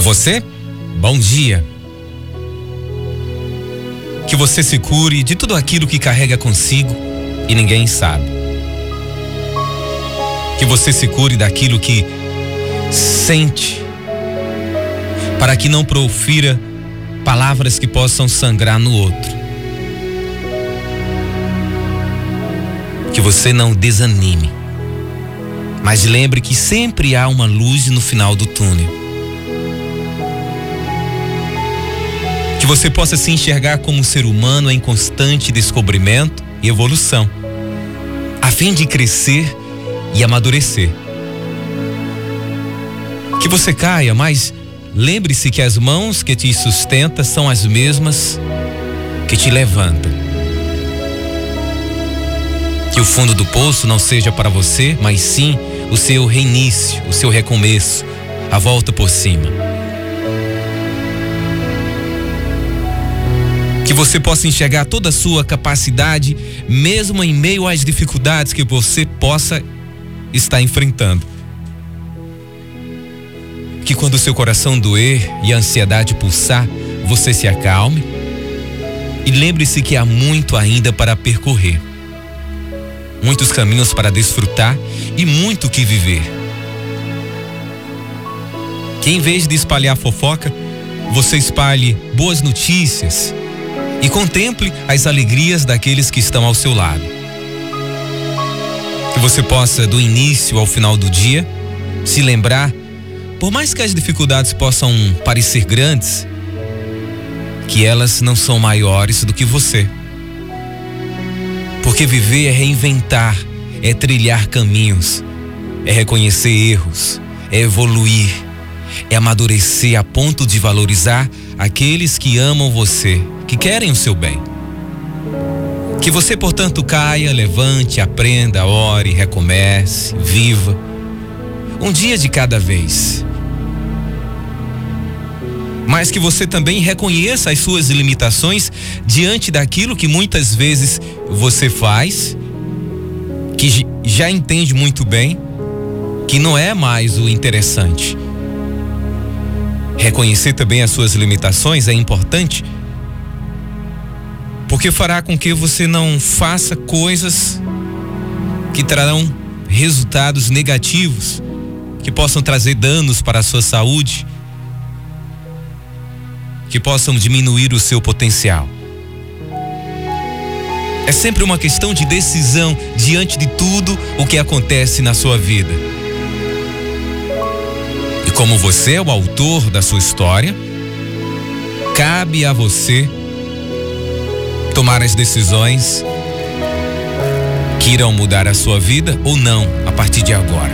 Fala você? Bom dia. Que você se cure de tudo aquilo que carrega consigo e ninguém sabe. Que você se cure daquilo que sente, para que não profira palavras que possam sangrar no outro. Que você não desanime, mas lembre que sempre há uma luz no final do túnel. Você possa se enxergar como um ser humano em constante descobrimento e evolução, a fim de crescer e amadurecer. Que você caia, mas lembre-se que as mãos que te sustentam são as mesmas que te levantam. Que o fundo do poço não seja para você, mas sim o seu reinício, o seu recomeço, a volta por cima. Que você possa enxergar toda a sua capacidade, mesmo em meio às dificuldades que você possa estar enfrentando. Que quando o seu coração doer e a ansiedade pulsar, você se acalme e lembre-se que há muito ainda para percorrer. Muitos caminhos para desfrutar e muito que viver. Que em vez de espalhar fofoca, você espalhe boas notícias e contemple as alegrias daqueles que estão ao seu lado. Que você possa, do início ao final do dia, se lembrar, por mais que as dificuldades possam parecer grandes, que elas não são maiores do que você. Porque viver é reinventar, é trilhar caminhos, é reconhecer erros, é evoluir, é amadurecer a ponto de valorizar aqueles que amam você que querem o seu bem. Que você, portanto, caia, levante, aprenda, ore, recomece, viva. Um dia de cada vez. Mas que você também reconheça as suas limitações diante daquilo que muitas vezes você faz, que já entende muito bem, que não é mais o interessante. Reconhecer também as suas limitações é importante porque fará com que você não faça coisas que trarão resultados negativos, que possam trazer danos para a sua saúde, que possam diminuir o seu potencial. É sempre uma questão de decisão diante de tudo o que acontece na sua vida. E como você é o autor da sua história, cabe a você tomar as decisões que irão mudar a sua vida ou não a partir de agora.